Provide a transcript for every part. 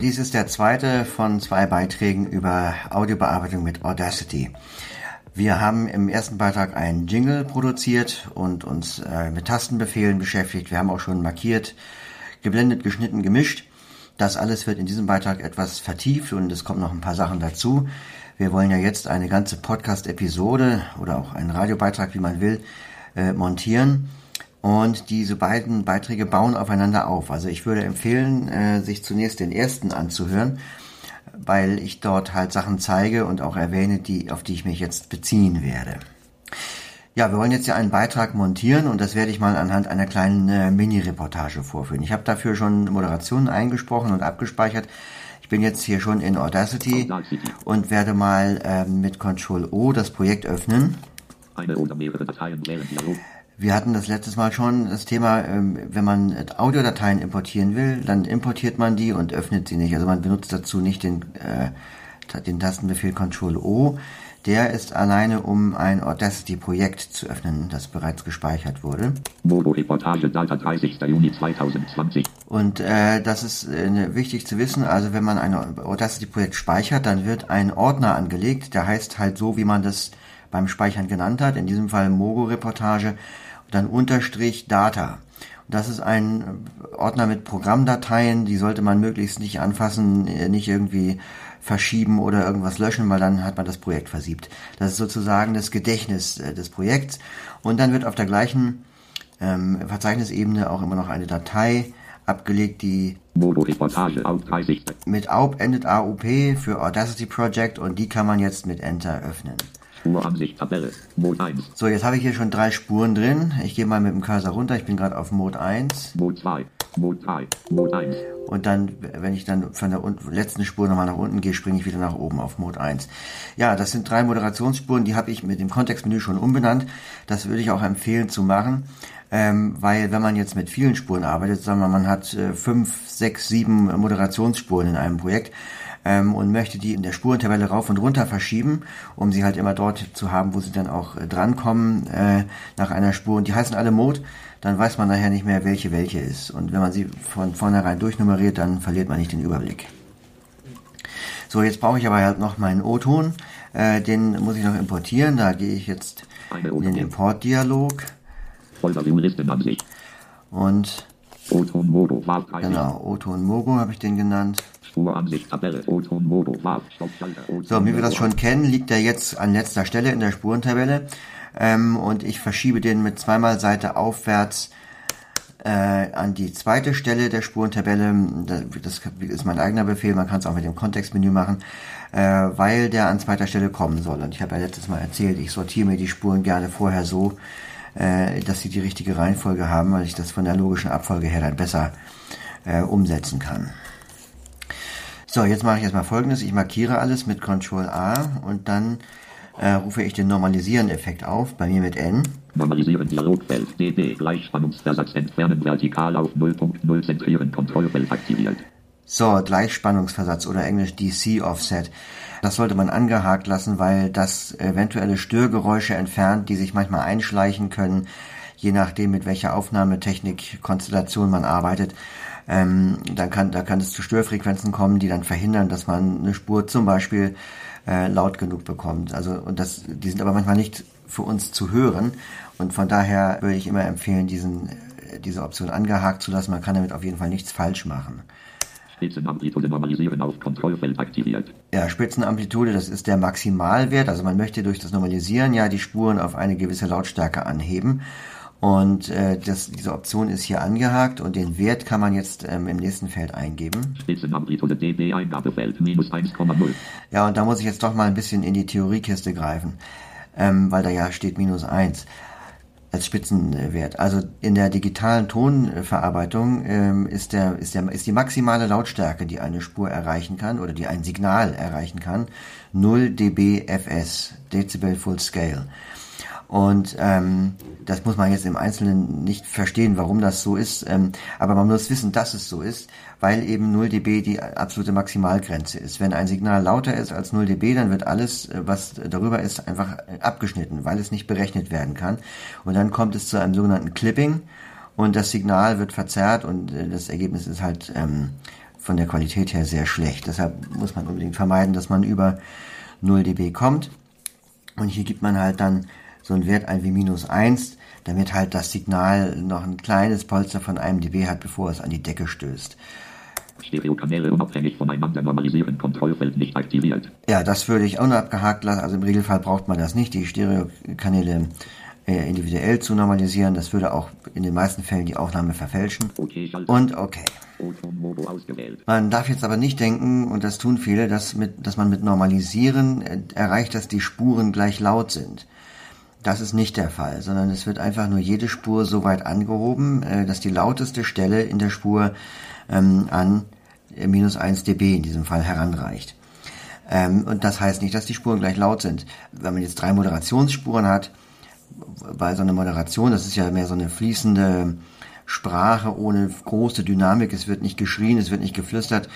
dies ist der zweite von zwei Beiträgen über Audiobearbeitung mit Audacity. Wir haben im ersten Beitrag einen Jingle produziert und uns äh, mit Tastenbefehlen beschäftigt. Wir haben auch schon markiert, geblendet, geschnitten, gemischt. Das alles wird in diesem Beitrag etwas vertieft und es kommen noch ein paar Sachen dazu. Wir wollen ja jetzt eine ganze Podcast-Episode oder auch einen Radiobeitrag, wie man will, äh, montieren. Und diese beiden Beiträge bauen aufeinander auf. Also ich würde empfehlen, äh, sich zunächst den ersten anzuhören, weil ich dort halt Sachen zeige und auch erwähne, die, auf die ich mich jetzt beziehen werde. Ja, wir wollen jetzt ja einen Beitrag montieren und das werde ich mal anhand einer kleinen äh, Mini-Reportage vorführen. Ich habe dafür schon Moderationen eingesprochen und abgespeichert. Ich bin jetzt hier schon in Audacity, und werde mal äh, mit Ctrl O das Projekt öffnen. Eine oder mehrere Dateien während Dialog. Wir hatten das letztes Mal schon das Thema, ähm, wenn man Audiodateien importieren will, dann importiert man die und öffnet sie nicht. Also man benutzt dazu nicht den, äh, den Tastenbefehl Ctrl O. Der ist alleine, um ein Audacity-Projekt zu öffnen, das bereits gespeichert wurde. Mobo-Reportage, Data 30. Juni 2020. Und äh, das ist äh, wichtig zu wissen. Also wenn man ein Audacity-Projekt speichert, dann wird ein Ordner angelegt, der heißt halt so, wie man das beim Speichern genannt hat. In diesem Fall Mogo-Reportage dann Unterstrich Data. Das ist ein Ordner mit Programmdateien, die sollte man möglichst nicht anfassen, äh, nicht irgendwie verschieben oder irgendwas löschen, weil dann hat man das Projekt versiebt. Das ist sozusagen das Gedächtnis äh, des Projekts. Und dann wird auf der gleichen ähm, Verzeichnisebene auch immer noch eine Datei abgelegt, die mit AUP endet AUP für Audacity Project und die kann man jetzt mit Enter öffnen. Spuransicht, Tabelle, Mode 1. So, jetzt habe ich hier schon drei Spuren drin. Ich gehe mal mit dem Cursor runter. Ich bin gerade auf Mode 1. Mode 2, Mode 3, Mode 1. Und dann, wenn ich dann von der letzten Spur nochmal nach unten gehe, springe ich wieder nach oben auf Mode 1. Ja, das sind drei Moderationsspuren, die habe ich mit dem Kontextmenü schon umbenannt. Das würde ich auch empfehlen zu machen. Ähm, weil wenn man jetzt mit vielen Spuren arbeitet, sagen wir, man hat äh, fünf, sechs, sieben Moderationsspuren in einem Projekt, ähm, und möchte die in der Spurentabelle rauf und runter verschieben, um sie halt immer dort zu haben, wo sie dann auch äh, drankommen äh, nach einer Spur. Und die heißen alle Mode, dann weiß man nachher nicht mehr, welche welche ist. Und wenn man sie von vornherein durchnummeriert, dann verliert man nicht den Überblick. So, jetzt brauche ich aber halt noch meinen O-Ton. Äh, den muss ich noch importieren. Da gehe ich jetzt in den Importdialog. Und. Genau, O-Ton Mogo habe ich den genannt. So, wie wir das schon kennen, liegt er jetzt an letzter Stelle in der Spurentabelle. Ähm, und ich verschiebe den mit zweimal Seite aufwärts äh, an die zweite Stelle der Spurentabelle. Das ist mein eigener Befehl, man kann es auch mit dem Kontextmenü machen, äh, weil der an zweiter Stelle kommen soll. Und ich habe ja letztes Mal erzählt, ich sortiere mir die Spuren gerne vorher so, äh, dass sie die richtige Reihenfolge haben, weil ich das von der logischen Abfolge her dann besser äh, umsetzen kann. So, jetzt mache ich erstmal folgendes. Ich markiere alles mit Ctrl A und dann äh, rufe ich den Normalisieren-Effekt auf, bei mir mit N. Normalisieren Dialogfeld, DB, Gleichspannungsversatz entfernen, vertikal auf 0.0 zentrieren, Kontrollfeld aktiviert. So, Gleichspannungsversatz oder englisch DC Offset. Das sollte man angehakt lassen, weil das eventuelle Störgeräusche entfernt, die sich manchmal einschleichen können, je nachdem mit welcher Aufnahmetechnik Konstellation man arbeitet ähm, dann kann, da kann es zu Störfrequenzen kommen, die dann verhindern, dass man eine Spur zum Beispiel äh, laut genug bekommt. Also und das, die sind aber manchmal nicht für uns zu hören und von daher würde ich immer empfehlen, diesen, äh, diese Option angehakt zu lassen. Man kann damit auf jeden Fall nichts falsch machen. Spitzenamplitude normalisieren auf Kontrollfeld aktiviert. Ja, Spitzenamplitude, das ist der Maximalwert. Also man möchte durch das Normalisieren ja die Spuren auf eine gewisse Lautstärke anheben. Und äh, das, diese Option ist hier angehakt und den Wert kann man jetzt ähm, im nächsten Feld eingeben. Spitzenamplitude dB Eingabefeld minus 1,0. Ja, und da muss ich jetzt doch mal ein bisschen in die Theoriekiste greifen, ähm, weil da ja steht minus 1 als Spitzenwert. Also in der digitalen Tonverarbeitung ähm, ist, der, ist, der, ist die maximale Lautstärke, die eine Spur erreichen kann oder die ein Signal erreichen kann, 0 dB FS, Dezibel Full Scale. Und ähm, das muss man jetzt im Einzelnen nicht verstehen, warum das so ist. Ähm, aber man muss wissen, dass es so ist, weil eben 0 dB die absolute Maximalgrenze ist. Wenn ein Signal lauter ist als 0 dB, dann wird alles, äh, was darüber ist, einfach abgeschnitten, weil es nicht berechnet werden kann. Und dann kommt es zu einem sogenannten Clipping und das Signal wird verzerrt und äh, das Ergebnis ist halt ähm, von der Qualität her sehr schlecht. Deshalb muss man unbedingt vermeiden, dass man über 0 dB kommt. Und hier gibt man halt dann so einen Wert ein wie minus 1, damit halt das Signal noch ein kleines Polster von einem dB hat, bevor es an die Decke stößt. Stereokanäle unabhängig voneinander normalisieren, Kontrollfeld nicht aktiviert. Ja, das würde ich auch noch abgehakt lassen. Also im Regelfall braucht man das nicht, die Stereokanäle äh, individuell zu normalisieren. Das würde auch in den meisten Fällen die Aufnahme verfälschen. Okay, Und okay. Man darf jetzt aber nicht denken, und das tun viele, dass, mit, dass man mit Normalisieren äh, erreicht, dass die Spuren gleich laut sind. Das ist nicht der Fall, sondern es wird einfach nur jede Spur so weit angehoben, äh, dass die lauteste Stelle in der Spur ähm, an minus 1 dB in diesem Fall heranreicht. Ähm, und das heißt nicht, dass die Spuren gleich laut sind. Wenn man jetzt drei Moderationsspuren hat, bei so einer Moderation, das ist ja mehr so eine fließende Sprache ohne große Dynamik, es wird nicht geschrien, es wird nicht geflüstert.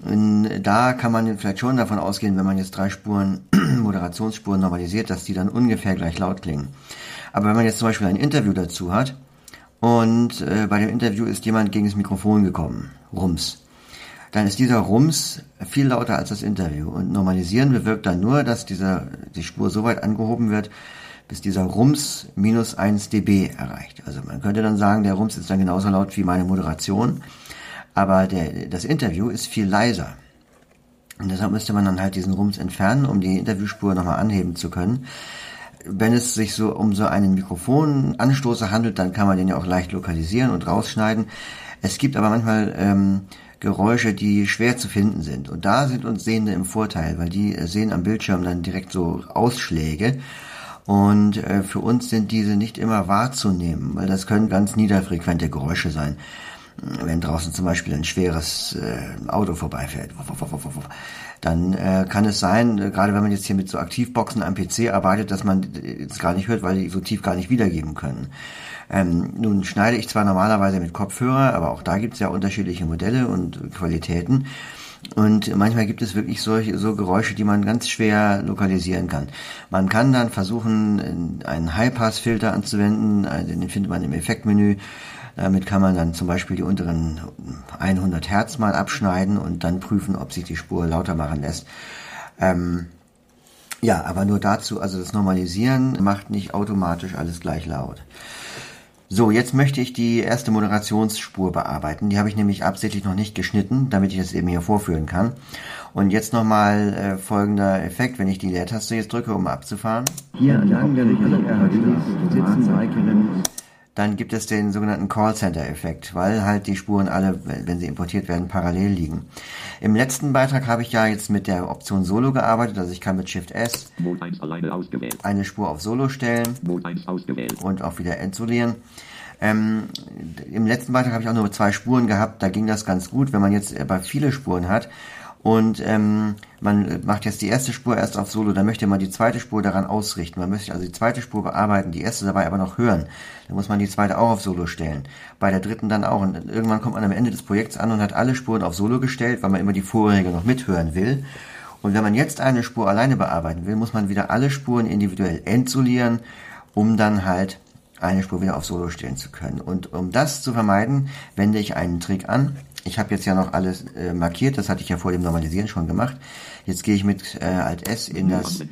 Und da kann man vielleicht schon davon ausgehen, wenn man jetzt drei Spuren, Moderationsspuren normalisiert, dass die dann ungefähr gleich laut klingen. Aber wenn man jetzt zum Beispiel ein Interview dazu hat und äh, bei dem Interview ist jemand gegen das Mikrofon gekommen, Rums, dann ist dieser Rums viel lauter als das Interview. Und normalisieren bewirkt dann nur, dass dieser, die Spur so weit angehoben wird, bis dieser Rums minus 1 dB erreicht. Also man könnte dann sagen, der Rums ist dann genauso laut wie meine Moderation, aber der, das Interview ist viel leiser. Und deshalb müsste man dann halt diesen Rums entfernen, um die Interviewspur nochmal anheben zu können. Wenn es sich so um so einen Mikrofonanstoßer handelt, dann kann man den ja auch leicht lokalisieren und rausschneiden. Es gibt aber manchmal ähm, Geräusche, die schwer zu finden sind. Und da sind uns Sehende im Vorteil, weil die sehen am Bildschirm dann direkt so Ausschläge und äh, für uns sind diese nicht immer wahrzunehmen, weil das können ganz niederfrequente Geräusche sein. Wenn draußen zum Beispiel ein schweres äh, Auto vorbeifährt, dann äh, kann es sein, äh, gerade wenn man jetzt hier mit so Aktivboxen am PC arbeitet, dass man es gar nicht hört, weil die so tief gar nicht wiedergeben können. Ähm, nun schneide ich zwar normalerweise mit Kopfhörer, aber auch da gibt es ja unterschiedliche Modelle und Qualitäten. Und manchmal gibt es wirklich solche so Geräusche, die man ganz schwer lokalisieren kann. Man kann dann versuchen, einen High-Pass-Filter anzuwenden, den findet man im Effektmenü. Damit kann man dann zum Beispiel die unteren 100 Hertz mal abschneiden und dann prüfen, ob sich die Spur lauter machen lässt. Ähm, ja, aber nur dazu, also das Normalisieren macht nicht automatisch alles gleich laut. So, jetzt möchte ich die erste Moderationsspur bearbeiten. Die habe ich nämlich absichtlich noch nicht geschnitten, damit ich das eben hier vorführen kann. Und jetzt nochmal äh, folgender Effekt, wenn ich die Leertaste jetzt drücke, um abzufahren. Hier an der sitzen Maikerinnen dann gibt es den sogenannten Callcenter-Effekt, weil halt die Spuren alle, wenn sie importiert werden, parallel liegen. Im letzten Beitrag habe ich ja jetzt mit der Option Solo gearbeitet, also ich kann mit Shift S eine Spur auf Solo stellen und auch wieder entsolieren. Ähm, Im letzten Beitrag habe ich auch nur zwei Spuren gehabt, da ging das ganz gut. Wenn man jetzt aber viele Spuren hat, und ähm, man macht jetzt die erste Spur erst auf Solo, dann möchte man die zweite Spur daran ausrichten. Man möchte also die zweite Spur bearbeiten, die erste dabei aber noch hören. Dann muss man die zweite auch auf Solo stellen. Bei der dritten dann auch. Und irgendwann kommt man am Ende des Projekts an und hat alle Spuren auf Solo gestellt, weil man immer die vorherige noch mithören will. Und wenn man jetzt eine Spur alleine bearbeiten will, muss man wieder alle Spuren individuell entsolieren, um dann halt eine Spur wieder auf Solo stellen zu können. Und um das zu vermeiden, wende ich einen Trick an. Ich habe jetzt ja noch alles äh, markiert, das hatte ich ja vor dem Normalisieren schon gemacht. Jetzt gehe ich mit äh, Alt S in das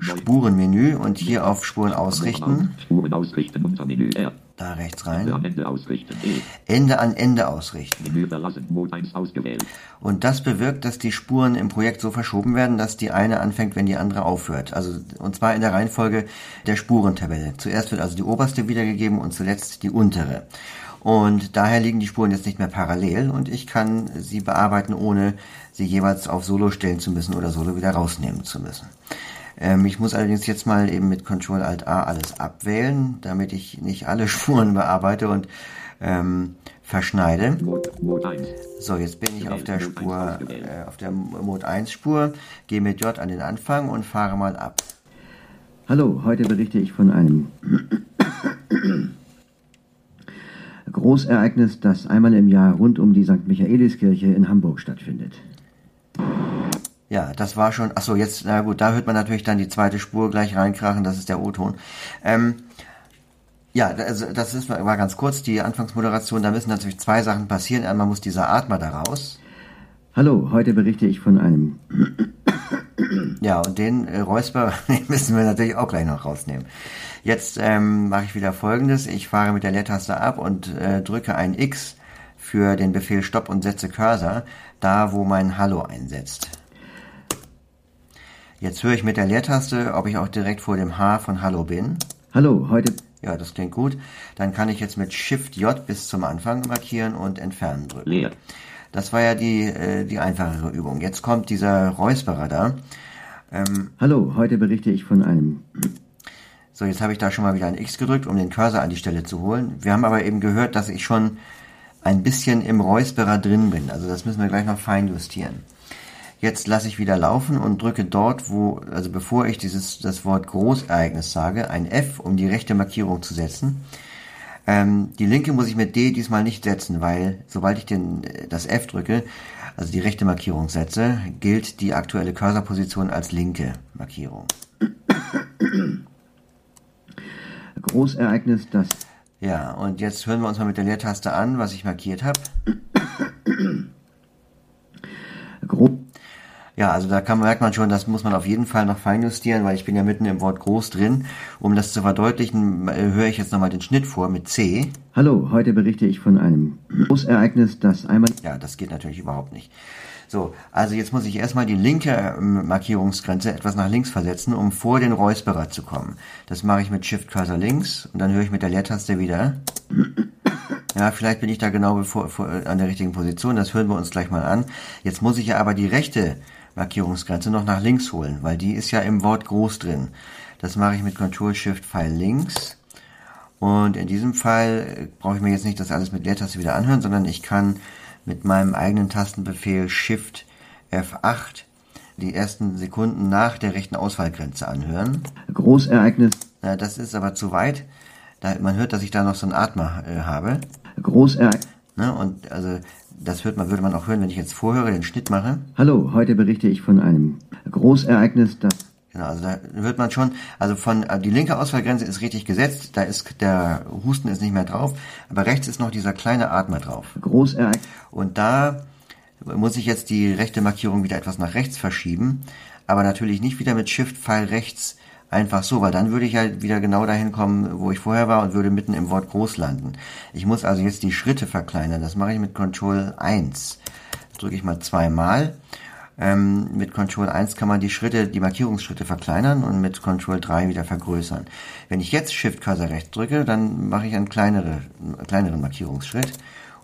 Spurenmenü und hier auf Spuren ausrichten. Spuren ausrichten unter Menü R. Da rechts rein. Ende ausrichten. E. Ende an Ende ausrichten. Menü verlassen. Mode 1 ausgewählt. Und das bewirkt, dass die Spuren im Projekt so verschoben werden, dass die eine anfängt, wenn die andere aufhört. Also und zwar in der Reihenfolge der Spurentabelle. Zuerst wird also die oberste wiedergegeben und zuletzt die untere. Und daher liegen die Spuren jetzt nicht mehr parallel und ich kann sie bearbeiten, ohne sie jeweils auf Solo stellen zu müssen oder Solo wieder rausnehmen zu müssen. Ähm, ich muss allerdings jetzt mal eben mit Ctrl Alt A alles abwählen, damit ich nicht alle Spuren bearbeite und ähm, verschneide. So, jetzt bin ich auf der Spur, äh, auf der Mode 1 Spur, gehe mit J an den Anfang und fahre mal ab. Hallo, heute berichte ich von einem Großereignis, das einmal im Jahr rund um die St. Michaeliskirche in Hamburg stattfindet. Ja, das war schon. Achso, jetzt, na gut, da hört man natürlich dann die zweite Spur gleich reinkrachen, das ist der O-Ton. Ähm, ja, also das ist war ganz kurz, die Anfangsmoderation, da müssen natürlich zwei Sachen passieren. Einmal muss dieser Atmer da raus. Hallo, heute berichte ich von einem. Ja, und den äh, Räusper müssen wir natürlich auch gleich noch rausnehmen. Jetzt ähm, mache ich wieder folgendes. Ich fahre mit der Leertaste ab und äh, drücke ein X für den Befehl Stopp und setze Cursor, da wo mein Hallo einsetzt. Jetzt höre ich mit der Leertaste, ob ich auch direkt vor dem H von Hallo bin. Hallo, heute. Ja, das klingt gut. Dann kann ich jetzt mit Shift J bis zum Anfang markieren und entfernen drücken. Leer. Das war ja die, äh, die einfachere Übung. Jetzt kommt dieser Räusperer da. Ähm, Hallo, heute berichte ich von einem. So, jetzt habe ich da schon mal wieder ein X gedrückt, um den Cursor an die Stelle zu holen. Wir haben aber eben gehört, dass ich schon ein bisschen im Räusperer drin bin. Also das müssen wir gleich noch fein justieren. Jetzt lasse ich wieder laufen und drücke dort, wo, also bevor ich dieses, das Wort Großereignis sage, ein F, um die rechte Markierung zu setzen. Ähm, die linke muss ich mit D diesmal nicht setzen, weil sobald ich den, das F drücke, also die rechte Markierung setze, gilt die aktuelle Cursorposition als linke Markierung. Großereignis, das. Ja, und jetzt hören wir uns mal mit der Leertaste an, was ich markiert habe. Grob ja, also da kann, merkt man schon, das muss man auf jeden Fall noch feinjustieren, weil ich bin ja mitten im Wort groß drin. Um das zu verdeutlichen, äh, höre ich jetzt nochmal den Schnitt vor mit C. Hallo, heute berichte ich von einem Großereignis, das einmal... Ja, das geht natürlich überhaupt nicht. So, also jetzt muss ich erstmal die linke ähm, Markierungsgrenze etwas nach links versetzen, um vor den Räusperer zu kommen. Das mache ich mit Shift Cursor links und dann höre ich mit der Leertaste wieder. Ja, vielleicht bin ich da genau bevor, vor, an der richtigen Position. Das hören wir uns gleich mal an. Jetzt muss ich ja aber die rechte Markierungsgrenze noch nach links holen, weil die ist ja im Wort groß drin. Das mache ich mit Ctrl Shift Pfeil links. Und in diesem Fall äh, brauche ich mir jetzt nicht das alles mit Leertaste wieder anhören, sondern ich kann mit meinem eigenen Tastenbefehl Shift F8 die ersten Sekunden nach der rechten Auswahlgrenze anhören. Großereignis. Na, das ist aber zu weit. Man hört, dass ich da noch so einen Atmer äh, habe. Großereignis. Ne, und also das hört man, würde man auch hören, wenn ich jetzt vorhöre, den Schnitt mache. Hallo, heute berichte ich von einem Großereignis, das Genau, also da hört man schon, also von äh, die linke Ausfallgrenze ist richtig gesetzt, da ist der Husten ist nicht mehr drauf, aber rechts ist noch dieser kleine Atmer drauf. Großereignis. Und da muss ich jetzt die rechte Markierung wieder etwas nach rechts verschieben, aber natürlich nicht wieder mit Shift Pfeil rechts einfach so, weil dann würde ich ja wieder genau dahin kommen, wo ich vorher war und würde mitten im Wort groß landen. Ich muss also jetzt die Schritte verkleinern. Das mache ich mit Control 1. Das drücke ich mal zweimal. Ähm, mit Control 1 kann man die Schritte, die Markierungsschritte verkleinern und mit Control 3 wieder vergrößern. Wenn ich jetzt Shift Cursor rechts drücke, dann mache ich einen, kleinere, kleineren Markierungsschritt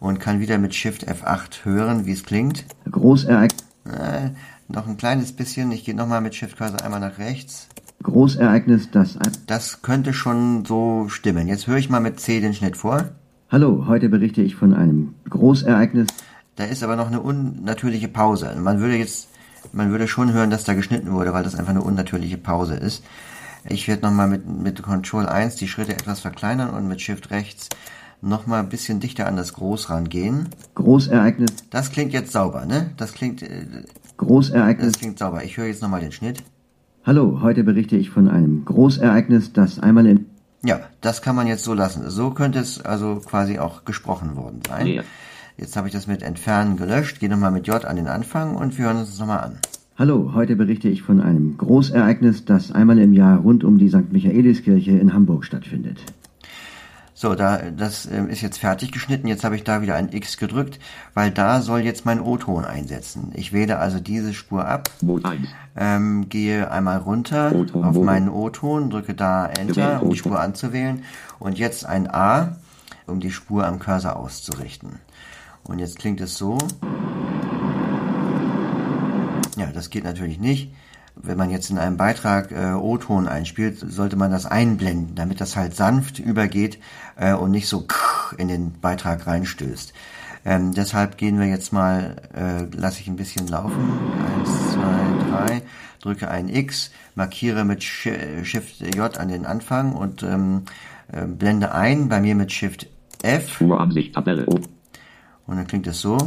und kann wieder mit Shift F8 hören, wie es klingt. Großereignis. Äh, noch ein kleines bisschen. Ich gehe nochmal mit Shift Cursor einmal nach rechts. Großereignis, das... Das könnte schon so stimmen. Jetzt höre ich mal mit C den Schnitt vor. Hallo, heute berichte ich von einem Großereignis. Da ist aber noch eine unnatürliche Pause. Man würde jetzt, man würde schon hören, dass da geschnitten wurde, weil das einfach eine unnatürliche Pause ist. Ich werde nochmal mit, mit Control 1 die Schritte etwas verkleinern und mit Shift rechts nochmal ein bisschen dichter an das Groß rangehen. Großereignis. Das klingt jetzt sauber, ne? Das klingt... Äh, Großereignis. Das klingt sauber. Ich höre jetzt nochmal den Schnitt. Hallo, heute berichte ich von einem Großereignis, das einmal in... Ja, das kann man jetzt so lassen. So könnte es also quasi auch gesprochen worden sein. Ja. Jetzt habe ich das mit Entfernen gelöscht. Gehe nochmal mit J an den Anfang und wir hören uns das nochmal an. Hallo, heute berichte ich von einem Großereignis, das einmal im Jahr rund um die St. Michaeliskirche in Hamburg stattfindet. So, da, das äh, ist jetzt fertig geschnitten. Jetzt habe ich da wieder ein X gedrückt, weil da soll jetzt mein O-Ton einsetzen. Ich wähle also diese Spur ab, ähm, gehe einmal runter auf meinen O-Ton, drücke da Enter, um die Spur anzuwählen und jetzt ein A, um die Spur am Cursor auszurichten. Und jetzt klingt es so. Ja, das geht natürlich nicht wenn man jetzt in einem Beitrag äh, O-Ton einspielt, sollte man das einblenden, damit das halt sanft übergeht äh, und nicht so in den Beitrag reinstößt. Ähm, deshalb gehen wir jetzt mal, äh, lasse ich ein bisschen laufen. Eins, zwei, drei, drücke ein X, markiere mit Shift J an den Anfang und ähm, äh, blende ein, bei mir mit Shift F. Und dann klingt es so.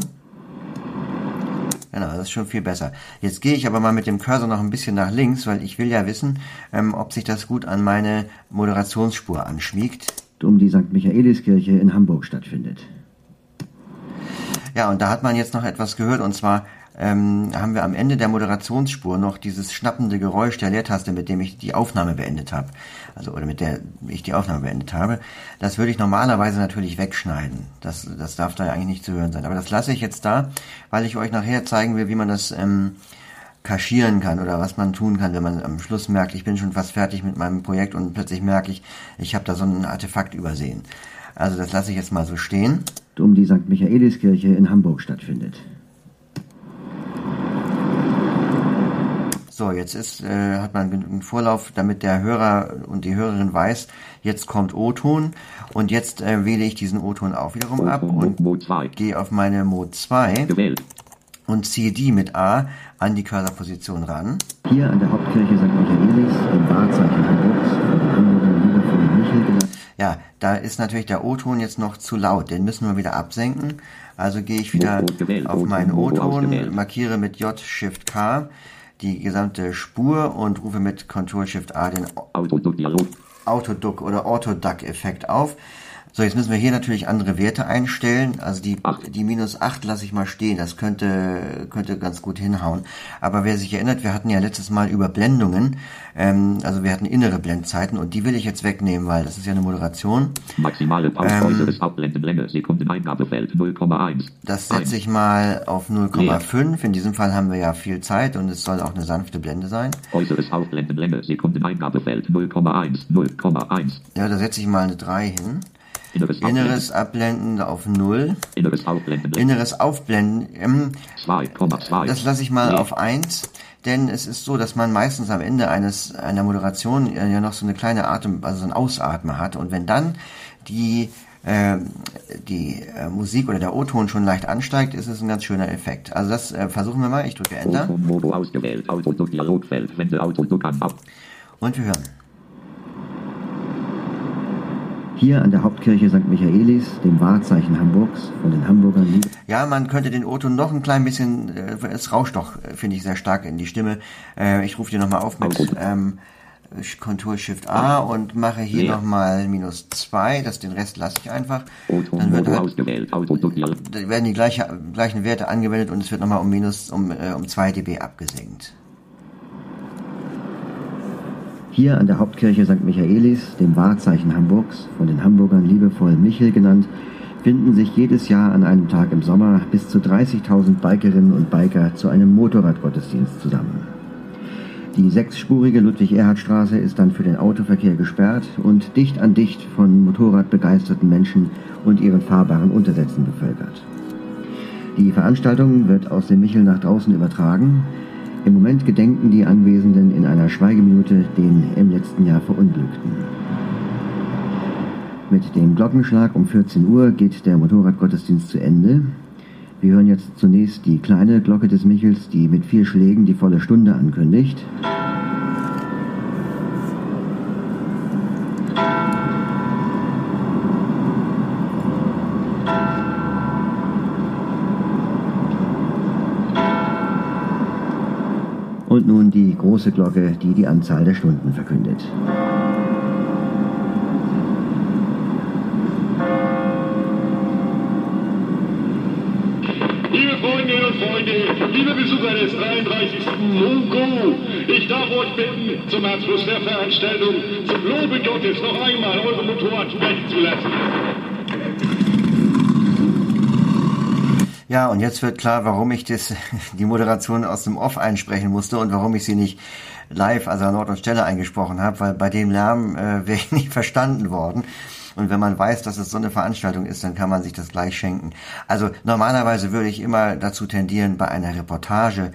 Genau, das ist schon viel besser. Jetzt gehe ich aber mal mit dem Cursor noch ein bisschen nach links, weil ich will ja wissen, ähm, ob sich das gut an meine Moderationsspur anschmiegt. Um die St. Michaeliskirche in Hamburg stattfindet. Ja, und da hat man jetzt noch etwas gehört, und zwar ähm, haben wir am Ende der Moderationsspur noch dieses schnappende Geräusch der Leertaste, mit dem ich die Aufnahme beendet habe. Also oder mit der ich die Aufnahme beendet habe. Das würde ich normalerweise natürlich wegschneiden. Das, das darf da eigentlich nicht zu hören sein. Aber das lasse ich jetzt da, weil ich euch nachher zeigen will, wie man das ähm, kaschieren kann oder was man tun kann, wenn man am Schluss merkt, ich bin schon fast fertig mit meinem Projekt und plötzlich merke ich, ich habe da so ein Artefakt übersehen. Also das lasse ich jetzt mal so stehen. Um die St. Michaeliskirche in Hamburg stattfindet. So, jetzt ist, äh, hat man genügend Vorlauf, damit der Hörer und die Hörerin weiß, jetzt kommt O-Ton und jetzt äh, wähle ich diesen O-Ton auch wiederum ab und gehe auf meine Mode 2 und ziehe die mit A an die Körperposition ran. Hier an der Hauptkirche St. Michaelis, dem Wahrzeichen Hamburgs, von den Hamburgern liebevoll Michel genannt. Ja, da ist natürlich der O-Ton jetzt noch zu laut, den müssen wir wieder absenken. Also gehe ich wieder auf meinen O-Ton, markiere mit J Shift K die gesamte Spur und rufe mit Ctrl Shift A den Autoduck oder Autoduck-Effekt auf. So, jetzt müssen wir hier natürlich andere Werte einstellen. Also die, die minus 8 lasse ich mal stehen. Das könnte, könnte ganz gut hinhauen. Aber wer sich erinnert, wir hatten ja letztes Mal Überblendungen. Ähm, also wir hatten innere Blendzeiten und die will ich jetzt wegnehmen, weil das ist ja eine Moderation. Maximale Pause ähm, äußeres Aufblendenlänge, Sekundeneingabefeld 0,1. Das setze ich mal auf 0,5. In diesem Fall haben wir ja viel Zeit und es soll auch eine sanfte Blende sein. Äußeres Aufblendenlänge, Sekundeneingabefeld 0,1, 0,1. Ja, da setze ich mal eine 3 hin. Inneres, Inneres Abblenden auf 0. Inneres Aufblenden. Inneres Aufblenden. Ähm, 2,2. Das lasse ich mal nee. auf 1. Denn es ist so, dass man meistens am Ende eines einer Moderation ja noch so eine kleine Atem, also so ein Ausatmen hat. Und wenn dann die äh, die äh, Musik oder der O-Ton schon leicht ansteigt, ist es ein ganz schöner Effekt. Also das äh, versuchen wir mal. Ich drücke Enter. Und wir hören. Hier an der Hauptkirche St. Michaelis, dem Wahrzeichen Hamburgs, von den Hamburgern lieb. Ja, man könnte den Otto noch ein klein bisschen, äh, es rauscht doch, äh, finde ich, sehr stark in die Stimme. Äh, ich rufe dir nochmal auf mit ähm, Ctrl Shift A und mache hier ja. nochmal minus 2, das, den Rest lasse ich einfach. Dann wird halt, werden die gleiche, gleichen Werte angewendet und es wird nochmal um minus, um, äh, um 2 dB abgesenkt. Hier an der Hauptkirche St. Michaelis, dem Wahrzeichen Hamburgs, von den Hamburgern liebevoll Michel genannt, finden sich jedes Jahr an einem Tag im Sommer bis zu 30.000 Bikerinnen und Biker zu einem Motorradgottesdienst zusammen. Die sechsspurige Ludwig-Erhard-Straße ist dann für den Autoverkehr gesperrt und dicht an dicht von Motorradbegeisterten Menschen und ihren fahrbaren Untersätzen bevölkert. Die Veranstaltung wird aus dem Michel nach draußen übertragen, im Moment gedenken die Anwesenden in einer Schweigeminute den im letzten Jahr Verunglückten. Mit dem Glockenschlag um 14 Uhr geht der Motorradgottesdienst zu Ende. Wir hören jetzt zunächst die kleine Glocke des Michels, die mit vier Schlägen die volle Stunde ankündigt. Und nun die große Glocke, die die Anzahl der Stunden verkündet. Liebe Freundinnen und Freunde, liebe Besucher des 33. Mungo, ich darf euch bitten, zum Abschluss der Veranstaltung zum Lobe Gottes noch einmal eure Motorrad sprechen zu lassen. Ja, und jetzt wird klar, warum ich das, die Moderation aus dem Off einsprechen musste und warum ich sie nicht live, also an Ort und Stelle eingesprochen habe, weil bei dem Lärm äh, wäre ich nicht verstanden worden. Und wenn man weiß, dass es so eine Veranstaltung ist, dann kann man sich das gleich schenken. Also normalerweise würde ich immer dazu tendieren, bei einer Reportage,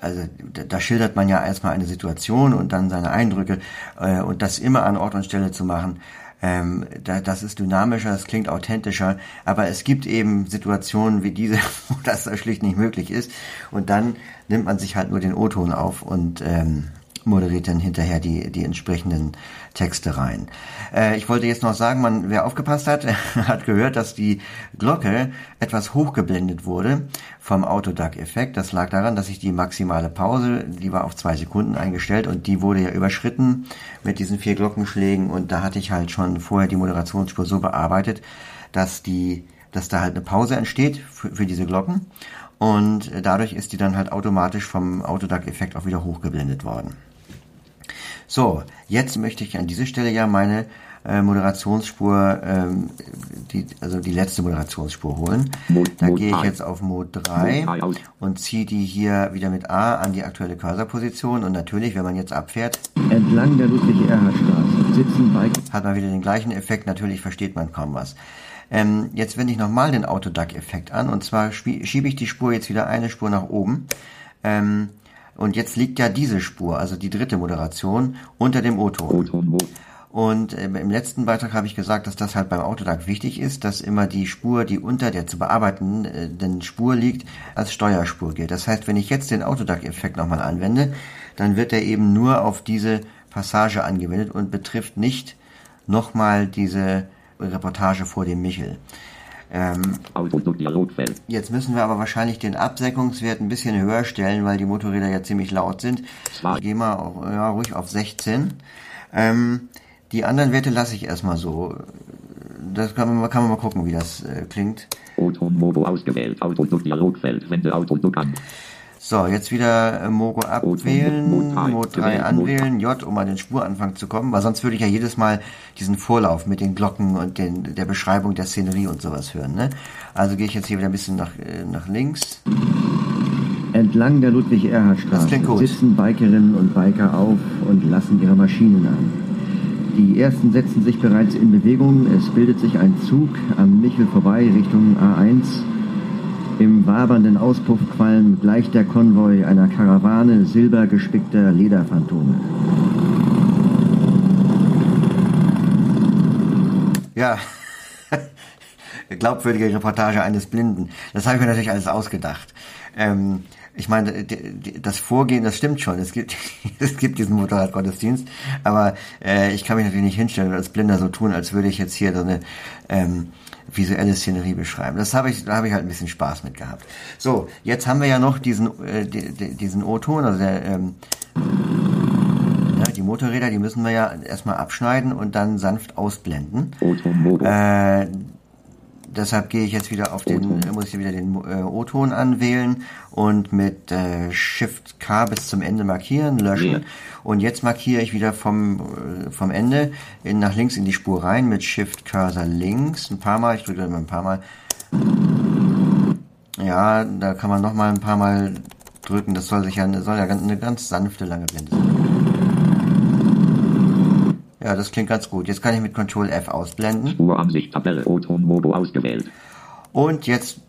also da, da schildert man ja erstmal eine Situation und dann seine Eindrücke äh, und das immer an Ort und Stelle zu machen, ähm, da, das ist dynamischer, das klingt authentischer, aber es gibt eben Situationen wie diese, wo das schlicht nicht möglich ist. Und dann nimmt man sich halt nur den O-Ton auf und ähm, moderiert dann hinterher die, die entsprechenden Texte rein. Äh, ich wollte jetzt noch sagen, man, wer aufgepasst hat, hat gehört, dass die Glocke etwas hochgeblendet wurde vom Autoduck-Effekt. Das lag daran, dass ich die maximale Pause, die war auf zwei Sekunden eingestellt und die wurde ja überschritten mit diesen vier Glockenschlägen und da hatte ich halt schon vorher die Moderationsspur so bearbeitet, dass die, dass da halt eine Pause entsteht für, für diese Glocken und dadurch ist die dann halt automatisch vom Autoduck-Effekt auch wieder hochgeblendet worden. So, jetzt möchte ich an dieser Stelle ja meine äh, Moderationsspur, ähm, die, also die letzte Moderationsspur holen. da gehe ich jetzt auf Mode 3 und ziehe die hier wieder mit A an die aktuelle Cursorposition und natürlich, wenn man jetzt abfährt, entlang der Ludwig-Erhard-Straße sitzen Bike, hat man wieder den gleichen Effekt, natürlich versteht man kaum was. Ähm, jetzt wende ich nochmal den Autoduck-Effekt an und zwar schiebe ich die Spur jetzt wieder eine Spur nach oben. Ähm, und jetzt liegt ja diese Spur, also die dritte Moderation, unter dem O-Ton. Und äh, im letzten Beitrag habe ich gesagt, dass das halt beim Autoduck wichtig ist, dass immer die Spur, die unter der zu bearbeitenden äh, Spur liegt, als Steuerspur gilt. Das heißt, wenn ich jetzt den Autoduck-Effekt nochmal anwende, dann wird er eben nur auf diese Passage angewendet und betrifft nicht nochmal diese Reportage vor dem Michel. Ähm, jetzt müssen wir aber wahrscheinlich den Absenkungswert ein bisschen höher stellen, weil die Motorräder ja ziemlich laut sind. Ich gehe mal auf, ja, ruhig auf 16. Ähm, die anderen Werte lasse ich erstmal so. Das kann man, kann man mal gucken, wie das äh, klingt. Mobo ausgewählt, Autodialogfeld, wende Autoduk an. So, jetzt wieder äh, Mogo abwählen, Mode 3 anwählen, J, um an den Spuranfang zu kommen, weil sonst würde ich ja jedes Mal diesen Vorlauf mit den Glocken und den, der Beschreibung der Szenerie und sowas hören. Ne? Also gehe ich jetzt hier wieder ein bisschen nach, äh, nach links. Entlang der Ludwig-Erhard-Straße sitzen Bikerinnen und Biker auf und lassen ihre Maschinen an. Die ersten setzen sich bereits in Bewegung. Es bildet sich ein Zug am Michel vorbei Richtung A1 im wabernden Auspuffqualm gleicht der Konvoi einer Karawane silbergespickter Lederphantome. Ja, glaubwürdige Reportage eines Blinden. Das habe ich mir natürlich alles ausgedacht. Ähm, ich meine, das Vorgehen, das stimmt schon. Es gibt, es gibt diesen Motorradgottesdienst, aber äh, ich kann mich natürlich nicht hinstellen und als Blinder so tun, als würde ich jetzt hier so eine ähm, visuelle Szenerie beschreiben. Das habe ich, da habe ich halt ein bisschen Spaß mit gehabt. So, jetzt haben wir ja noch diesen, äh, diesen O-Ton, also der, ähm, ja, die Motorräder, die müssen wir ja erstmal abschneiden und dann sanft ausblenden. Äh, deshalb gehe ich jetzt wieder auf den, muss ich wieder den äh, O-Ton anwählen und mit äh, Shift K bis zum Ende markieren, löschen. Ja. Und jetzt markiere ich wieder vom, äh, vom Ende in, nach links in die Spur rein mit Shift Cursor links. Ein paar Mal, ich drücke immer ein paar Mal. Ja, da kann man noch mal ein paar Mal drücken. Das soll sich ja, soll ja eine ganz sanfte lange Blende sein. Ja, das klingt ganz gut. Jetzt kann ich mit Ctrl F ausblenden. Spuransicht, Tabelle, O-Ton, Mobo ausgewählt. Und jetzt,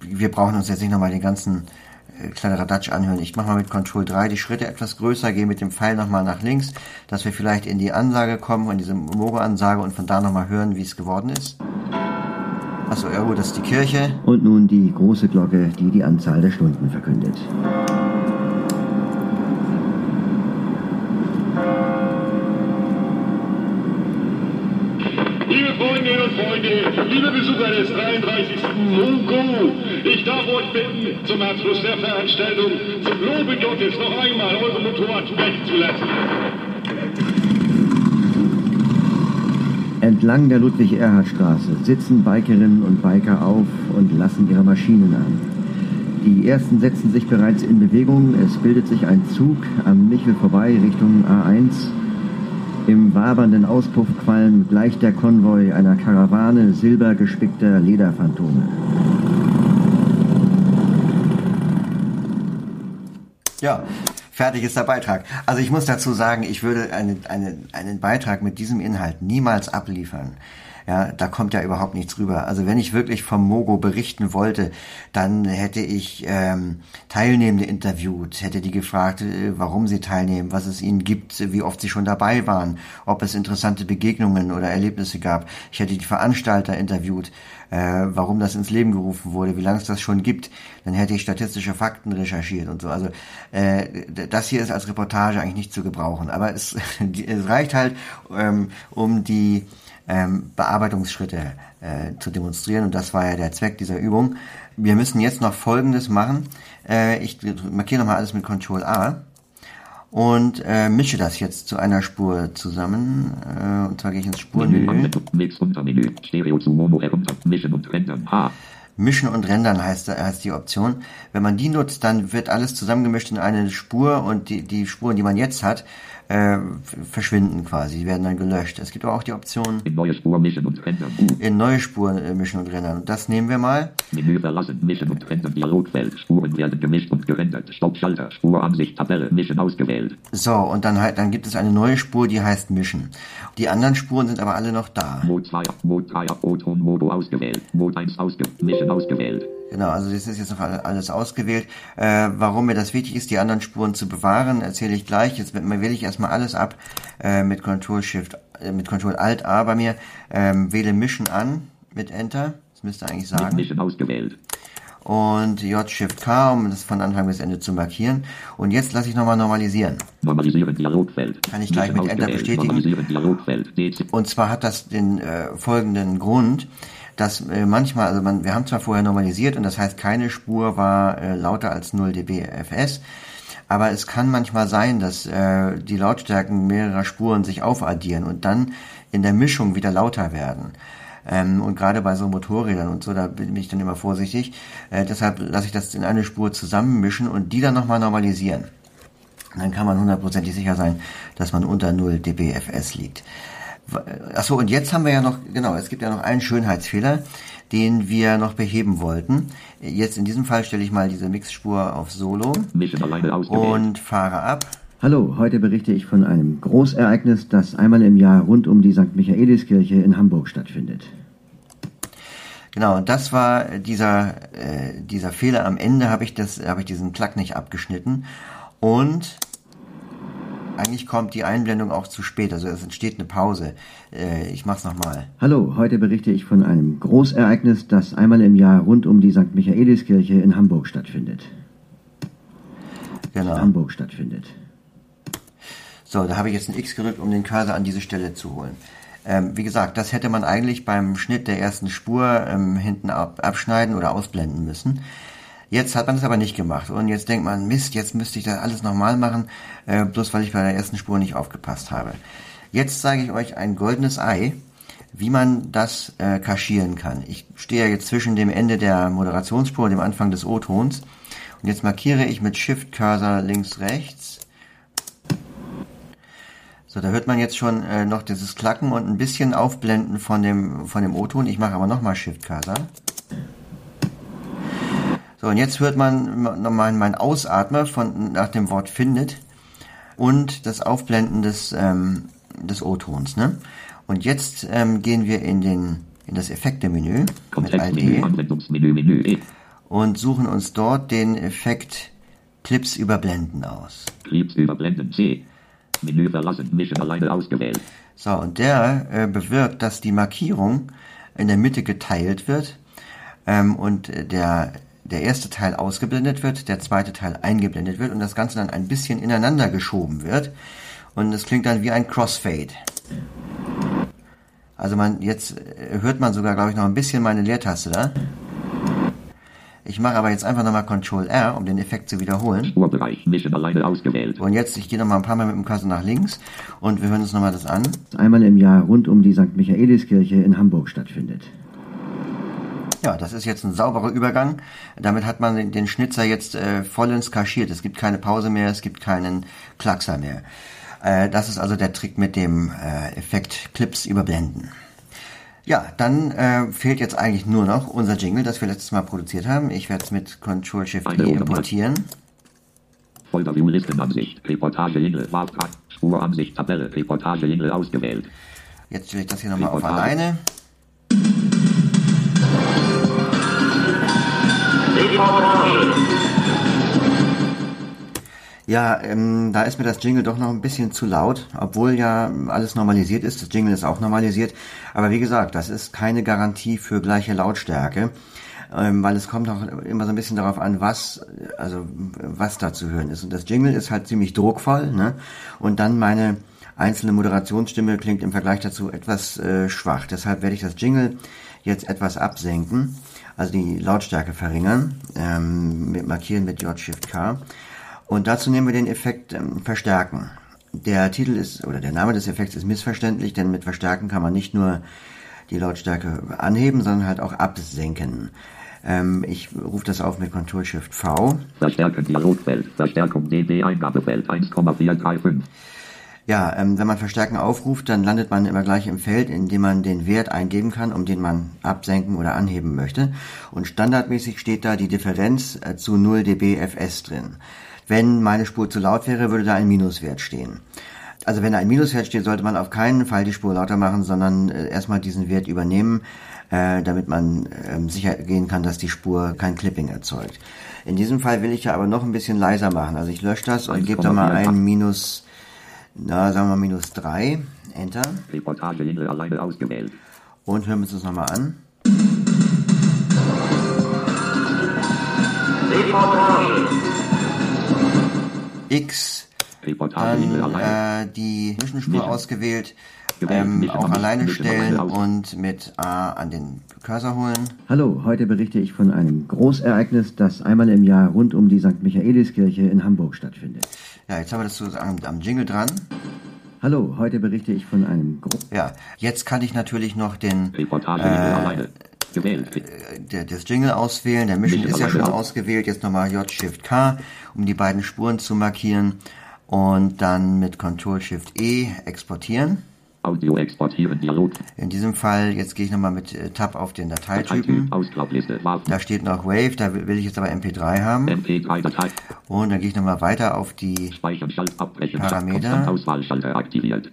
wir brauchen uns jetzt nicht nochmal den ganzen äh, Kladderadatsch anhören. Ich mache mal mit Ctrl 3 die Schritte etwas größer, gehe mit dem Pfeil nochmal nach links, dass wir vielleicht in die Ansage kommen, in diese Mogo-Ansage und von da nochmal hören, wie es geworden ist. Achso, ja gut, das ist die Kirche. Und nun die große Glocke, die die Anzahl der Stunden verkündet. Freundinnen und Freunde, liebe Besucher des 33. Mungo, ich darf euch bitten, zum Abschluss der Veranstaltung zum Lobe Gottes noch einmal eure Motorrad sprechen zu lassen. Entlang der Ludwig-Erhard-Straße sitzen Bikerinnen und Biker auf und lassen ihre Maschinen an. Die ersten setzen sich bereits in Bewegung. Es bildet sich ein Zug am Michel vorbei Richtung A1 im wabernden Auspuffqualm gleicht der Konvoi einer Karawane silbergespickter Lederphantome. Ja, fertig ist der Beitrag. Also ich muss dazu sagen, ich würde eine, eine, einen Beitrag mit diesem Inhalt niemals abliefern. Ja, da kommt ja überhaupt nichts rüber. Also wenn ich wirklich vom Mogo berichten wollte, dann hätte ich ähm, Teilnehmende interviewt, hätte die gefragt, äh, warum sie teilnehmen, was es ihnen gibt, wie oft sie schon dabei waren, ob es interessante Begegnungen oder Erlebnisse gab. Ich hätte die Veranstalter interviewt, äh, warum das ins Leben gerufen wurde, wie lange es das schon gibt. Dann hätte ich statistische Fakten recherchiert und so. Also äh, das hier ist als Reportage eigentlich nicht zu gebrauchen. Aber es, es reicht halt, ähm, um die ähm, Bearbeitungsschritte äh, zu demonstrieren. Und das war ja der Zweck dieser Übung. Wir müssen jetzt noch Folgendes machen. Äh, ich markiere nochmal alles mit Ctrl A und äh, mische das jetzt zu einer Spur zusammen. Äh, und zwar gehe ich ins. H. Mischen und Rendern heißt, heißt die Option. Wenn man die nutzt, dann wird alles zusammengemischt in eine Spur und die, die Spuren, die man jetzt hat, äh, verschwinden quasi, die werden dann gelöscht. Es gibt aber auch die Option In neue Spur mischen und rendern. in neue Spuren äh, mischen und rendern. Und das nehmen wir mal. Menü verlassen, mischen und rendern. Dialogfeld. Spuren werden gemischt und gerendert. Stoppschalter. Spuransicht. Tabelle. Mischen ausgewählt. So, und dann halt, dann gibt es eine neue Spur, die heißt Mischen. Die anderen Spuren sind aber alle noch da. Mod 2. Mod 3. O-Ton Modo ausgewählt. Mod 1 ausgewählt. Mischen ausgewählt. Genau, also das ist jetzt noch alles ausgewählt. Äh, warum mir das wichtig ist, die anderen Spuren zu bewahren, erzähle ich gleich. Jetzt wähle ich erstmal alles ab äh, mit Control Shift, äh, mit Control Alt A bei mir. Ähm, wähle Mischen an mit Enter. Das müsste eigentlich Mit sagen. Mischen ausgewählt. Und J Shift K, um das von Anfang bis Ende zu markieren. Und jetzt lasse ich nochmal normalisieren. Normalisieren Dialogfeld. Kann ich gleich Mischen mit Enter bestätigen? Und zwar hat das den äh, folgenden Grund, dass äh, manchmal, also man, wir haben zwar vorher normalisiert und das heißt, keine Spur war äh, lauter als 0 dB FS, aber es kann manchmal sein, dass äh, die Lautstärken mehrerer Spuren sich aufaddieren und dann in der Mischung wieder lauter werden. Ähm, und gerade bei so Motorrädern und so, da bin ich dann immer vorsichtig. Äh, deshalb lasse ich das in eine Spur zusammenmischen und die dann nochmal normalisieren. Dann kann man hundertprozentig sicher sein, dass man unter 0 dB FS liegt. Achso, und jetzt haben wir ja noch, genau, es gibt ja noch einen Schönheitsfehler, den wir noch beheben wollten. Jetzt in diesem Fall stelle ich mal diese Mixspur auf Solo und fahre ab. Hallo, heute berichte ich von einem Großereignis, das einmal im Jahr rund um die St. Michaeliskirche in Hamburg stattfindet. Genau, und das war dieser, äh, dieser Fehler. Am Ende habe ich, das, habe ich diesen Klack nicht abgeschnitten. Und eigentlich kommt die Einblendung auch zu spät. Also es entsteht eine Pause. Äh, ich mach's nochmal. Hallo, heute berichte ich von einem Großereignis, das einmal im Jahr rund um die St. Michaeliskirche in Hamburg stattfindet. Genau. Hamburg stattfindet. So, da habe ich jetzt ein X gedrückt, um den Cursor an diese Stelle zu holen. Ähm, wie gesagt, das hätte man eigentlich beim Schnitt der ersten Spur ähm, hinten ab, abschneiden oder ausblenden müssen. Jetzt hat man es aber nicht gemacht und jetzt denkt man, Mist, jetzt müsste ich das alles nochmal machen, äh, bloß weil ich bei der ersten Spur nicht aufgepasst habe. Jetzt zeige ich euch ein goldenes Ei, wie man das äh, kaschieren kann. Ich stehe ja jetzt zwischen dem Ende der Moderationsspur und dem Anfang des O-Tons und jetzt markiere ich mit Shift-Cursor links, rechts so, da hört man jetzt schon äh, noch dieses Klacken und ein bisschen Aufblenden von dem, von dem O-Ton. Ich mache aber nochmal Shift-Cursor. So, und jetzt hört man nochmal mein Ausatmer von, nach dem Wort findet und das Aufblenden des, ähm, des O-Tons. Ne? Und jetzt ähm, gehen wir in, den, in das Effekte-Menü mit. Menü. E. und suchen uns dort den Effekt Clips überblenden aus. Clips überblenden. C. Menü verlassen. Mischen alleine ausgewählt. So, und der äh, bewirkt, dass die Markierung in der Mitte geteilt wird ähm, und der, der erste Teil ausgeblendet wird, der zweite Teil eingeblendet wird und das Ganze dann ein bisschen ineinander geschoben wird. Und es klingt dann wie ein Crossfade. Also man jetzt äh, hört man sogar, glaube ich, noch ein bisschen meine Leertaste da. Ich mache aber jetzt einfach nochmal Ctrl R, um den Effekt zu wiederholen. Und jetzt, ich gehe nochmal ein paar Mal mit dem Cursor nach links und wir hören uns nochmal das an. Einmal im Jahr rund um die St. Michaeliskirche in Hamburg stattfindet. Ja, das ist jetzt ein sauberer Übergang. Damit hat man den, Schnitzer jetzt äh, vollends kaschiert. Es gibt keine Pause mehr, es gibt keinen Klackser mehr. Äh, das ist also der Trick mit dem äh, Effekt Clips überblenden. Ja, dann äh, fehlt jetzt eigentlich nur noch unser Jingle, das wir letztes Mal produziert haben. Ich werde es mit Ctrl Shift E importieren. Folder View Listenansicht. Reportage Jingle. Wahltrag. Spuransicht. Tabelle. Reportage Jingle ausgewählt. Jetzt stelle ich das hier nochmal auf Ja, ähm, da ist mir das Jingle doch noch ein bisschen zu laut, obwohl ja alles normalisiert ist. Das Jingle ist auch normalisiert. Aber wie gesagt, das ist keine Garantie für gleiche Lautstärke, ähm, weil es kommt auch immer so ein bisschen darauf an, was, also was da zu hören ist. Und das Jingle ist halt ziemlich druckvoll, ne? Und dann meine einzelne Moderationsstimme klingt im Vergleich dazu etwas äh, schwach. Deshalb werde ich das Jingle jetzt etwas absenken, also die Lautstärke verringern, ähm, mit markieren mit J-Shift-K. Und dazu nehmen wir den Effekt ähm, Verstärken. Der Titel ist, oder der Name des Effekts ist missverständlich, denn mit Verstärken kann man nicht nur die Lautstärke anheben, sondern halt auch absenken. Ähm, ich rufe das auf mit Ctrl Shift V. Verstärken Dialogfeld. Verstärkung DB Eingabefeld 1,435. Ja, ähm, wenn man Verstärken aufruft, dann landet man immer gleich im Feld, in dem man den Wert eingeben kann, um den man absenken oder anheben möchte. Und standardmäßig steht da die Differenz äh, zu 0 dB FS drin. Wenn meine Spur zu laut wäre, würde da ein Minuswert stehen. Also wenn da ein Minuswert steht, sollte man auf keinen Fall die Spur lauter machen, sondern äh, erstmal diesen Wert übernehmen, äh, damit man äh, sicher gehen kann, dass die Spur kein Clipping erzeugt. In diesem Fall will ich ja aber noch ein bisschen leiser machen. Also ich lösche das und gebe da mal ein Minus na, sagen wir minus 3. Enter. Reportage Jingle alleine ausgewählt. Und hören wir uns das nochmal an. Reportage. X. Reportage dann, äh, die Zwischenspur ausgewählt. Ähm, auch alleine stellen und mit A an den Cursor holen. Hallo, heute berichte ich von einem Großereignis, das einmal im Jahr rund um die St. Michaeliskirche in Hamburg stattfindet. Ja, jetzt haben wir das so am, am Jingle dran. Hallo, heute berichte ich von einem Gro Ja, jetzt kann ich natürlich noch den Reportage äh, der, das Jingle auswählen. Der Mission ist ja schon ausgewählt. Jetzt nochmal J-Shift-K, um die beiden Spuren zu markieren. Und dann mit Ctrl-Shift-E exportieren. Audio exportieren, Dialog. In diesem Fall, jetzt gehe ich nochmal mit äh, Tab auf den Dateitypen. Da steht noch Wave, da will ich jetzt aber MP3 haben. MP3 Datei. Und dann gehe ich nochmal weiter auf die Parameter.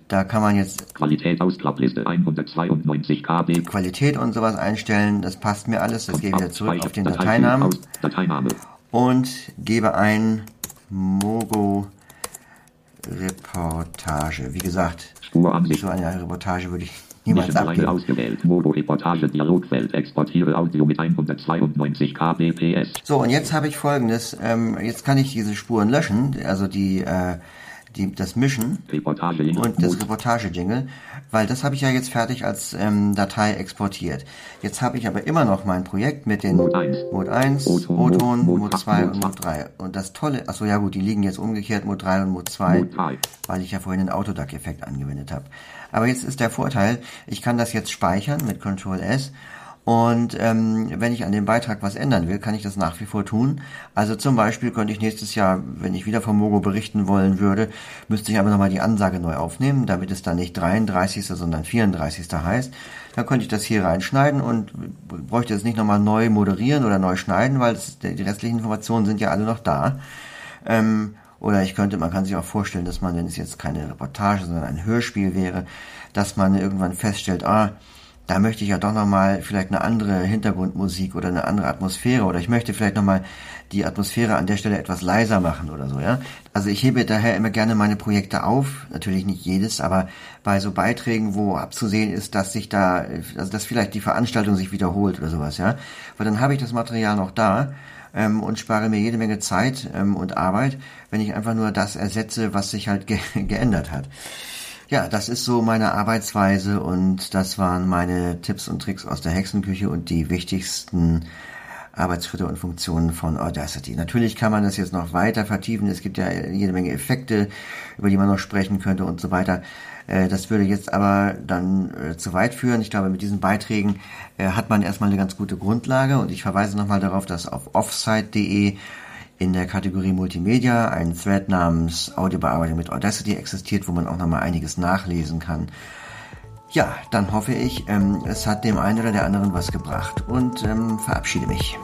Da kann man jetzt Qualität Ausklappliste 192 KB. Qualität und sowas einstellen. Das passt mir alles. Das gehe ich wieder zurück auf den Dateinamen. Dateiname. Und gebe ein Mogo Reportage. Wie gesagt, Spuransicht. so eine Reportage würde ich niemals abgeben. ausgewählt. Modo Reportage Dialogfeld. Exportiere Audio mit 192 kbps. So, und jetzt habe ich folgendes. Ähm, jetzt kann ich diese Spuren löschen, also die, äh, die das Mischen Reportage und das Reportage-Jingle, weil das habe ich ja jetzt fertig als ähm, Datei exportiert. Jetzt habe ich aber immer noch mein Projekt mit den Mode 1, Mode 1 O-Ton, Mode Mode 2 Mode und Mode 3. Und das Tolle, achso ja gut, die liegen jetzt umgekehrt, Mode 3 und Mode 2, Mode 3. weil ich ja vorhin den Autoduck-Effekt angewendet habe. Aber jetzt ist der Vorteil, ich kann das jetzt speichern mit Ctrl S und ähm, wenn ich an dem Beitrag was ändern will, kann ich das nach wie vor tun. Also zum Beispiel könnte ich nächstes Jahr, wenn ich wieder vom Mogo berichten wollen würde, müsste ich aber nochmal die Ansage neu aufnehmen, damit es dann nicht 33., sondern 34. heißt. Dann könnte ich das hier reinschneiden und bräuchte es nicht nochmal neu moderieren oder neu schneiden, weil es, die restlichen Informationen sind ja alle noch da. Ähm, oder ich könnte, man kann sich auch vorstellen, dass man, wenn es jetzt keine Reportage, sondern ein Hörspiel wäre, dass man irgendwann feststellt, ah, da möchte ich ja doch nochmal vielleicht eine andere Hintergrundmusik oder eine andere Atmosphäre oder ich möchte vielleicht nochmal die Atmosphäre an der Stelle etwas leiser machen oder so, ja. Also ich hebe daher immer gerne meine Projekte auf, natürlich nicht jedes, aber bei so Beiträgen, wo abzusehen ist, dass sich da, also dass vielleicht die Veranstaltung sich wiederholt oder sowas, ja. Weil dann habe ich das Material noch da ähm, und spare mir jede Menge Zeit ähm, und Arbeit, wenn ich einfach nur das ersetze, was sich halt ge geändert hat. Ja, das ist so meine Arbeitsweise und das waren meine Tipps und Tricks aus der Hexenküche und die wichtigsten Arbeitsschritte und Funktionen von Audacity. Natürlich kann man das jetzt noch weiter vertiefen. Es gibt ja jede Menge Effekte, über die man noch sprechen könnte und so weiter. Äh, das würde jetzt aber dann äh, zu weit führen. Ich glaube, mit diesen Beiträgen äh, hat man erstmal eine ganz gute Grundlage und ich verweise nochmal darauf, dass auf offsite.de in der Kategorie Multimedia ein Thread namens Audiobearbeitung mit Audacity existiert, wo man auch nochmal einiges nachlesen kann. Ja, dann hoffe ich, ähm, es hat dem einen oder der anderen was gebracht und ähm, verabschiede mich.